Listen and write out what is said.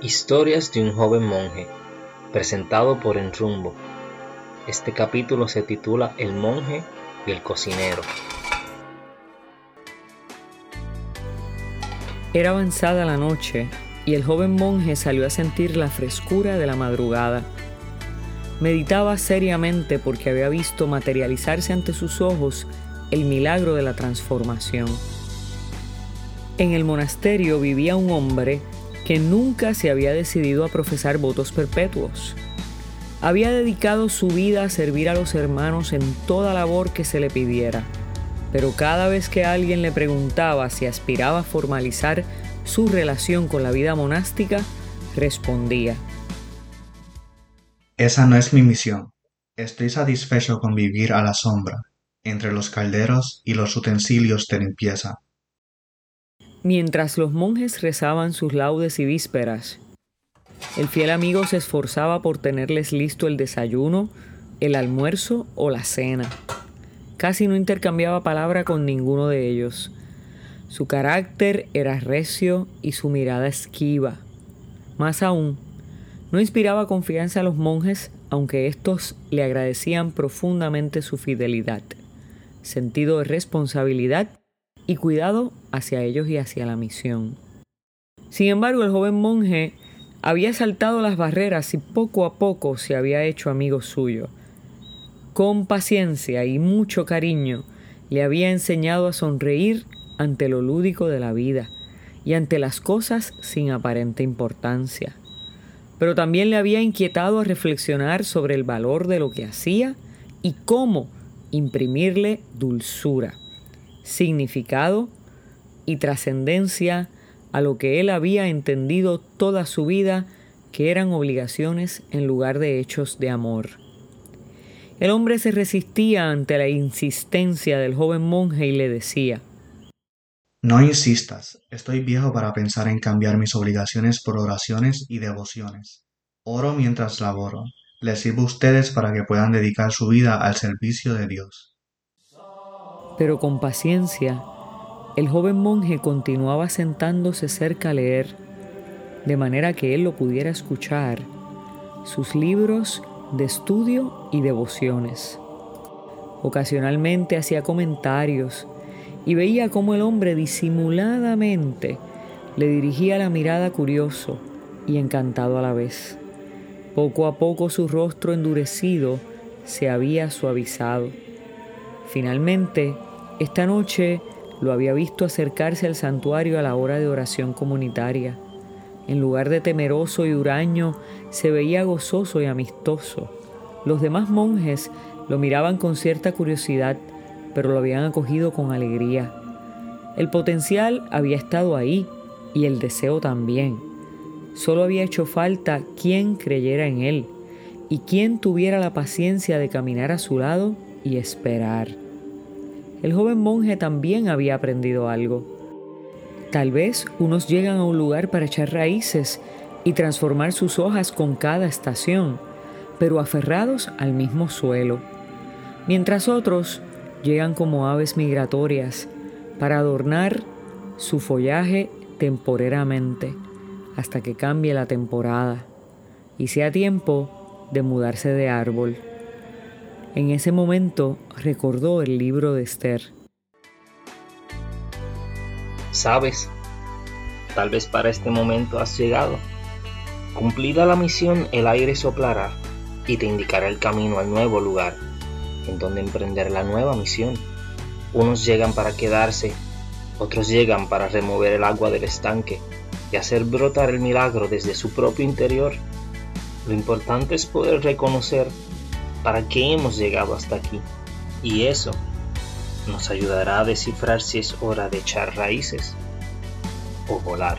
Historias de un joven monje, presentado por Enrumbo. Este capítulo se titula El monje y el cocinero. Era avanzada la noche y el joven monje salió a sentir la frescura de la madrugada. Meditaba seriamente porque había visto materializarse ante sus ojos el milagro de la transformación. En el monasterio vivía un hombre que nunca se había decidido a profesar votos perpetuos. Había dedicado su vida a servir a los hermanos en toda labor que se le pidiera, pero cada vez que alguien le preguntaba si aspiraba a formalizar su relación con la vida monástica, respondía, Esa no es mi misión. Estoy satisfecho con vivir a la sombra, entre los calderos y los utensilios de limpieza. Mientras los monjes rezaban sus laudes y vísperas, el fiel amigo se esforzaba por tenerles listo el desayuno, el almuerzo o la cena. Casi no intercambiaba palabra con ninguno de ellos. Su carácter era recio y su mirada esquiva. Más aún, no inspiraba confianza a los monjes, aunque éstos le agradecían profundamente su fidelidad, sentido de responsabilidad y cuidado hacia ellos y hacia la misión. Sin embargo, el joven monje había saltado las barreras y poco a poco se había hecho amigo suyo. Con paciencia y mucho cariño le había enseñado a sonreír ante lo lúdico de la vida y ante las cosas sin aparente importancia. Pero también le había inquietado a reflexionar sobre el valor de lo que hacía y cómo imprimirle dulzura significado y trascendencia a lo que él había entendido toda su vida que eran obligaciones en lugar de hechos de amor. El hombre se resistía ante la insistencia del joven monje y le decía, No insistas, estoy viejo para pensar en cambiar mis obligaciones por oraciones y devociones. Oro mientras laboro. Les sirvo a ustedes para que puedan dedicar su vida al servicio de Dios. Pero con paciencia, el joven monje continuaba sentándose cerca a leer, de manera que él lo pudiera escuchar, sus libros de estudio y devociones. Ocasionalmente hacía comentarios y veía cómo el hombre disimuladamente le dirigía la mirada curioso y encantado a la vez. Poco a poco su rostro endurecido se había suavizado. Finalmente, esta noche lo había visto acercarse al santuario a la hora de oración comunitaria. En lugar de temeroso y huraño, se veía gozoso y amistoso. Los demás monjes lo miraban con cierta curiosidad, pero lo habían acogido con alegría. El potencial había estado ahí y el deseo también. Solo había hecho falta quien creyera en él y quien tuviera la paciencia de caminar a su lado y esperar. El joven monje también había aprendido algo. Tal vez unos llegan a un lugar para echar raíces y transformar sus hojas con cada estación, pero aferrados al mismo suelo, mientras otros llegan como aves migratorias para adornar su follaje temporeramente hasta que cambie la temporada y sea tiempo de mudarse de árbol. En ese momento recordó el libro de Esther. Sabes, tal vez para este momento has llegado. Cumplida la misión, el aire soplará y te indicará el camino al nuevo lugar en donde emprender la nueva misión. Unos llegan para quedarse, otros llegan para remover el agua del estanque y hacer brotar el milagro desde su propio interior. Lo importante es poder reconocer para qué hemos llegado hasta aquí. Y eso nos ayudará a descifrar si es hora de echar raíces o volar.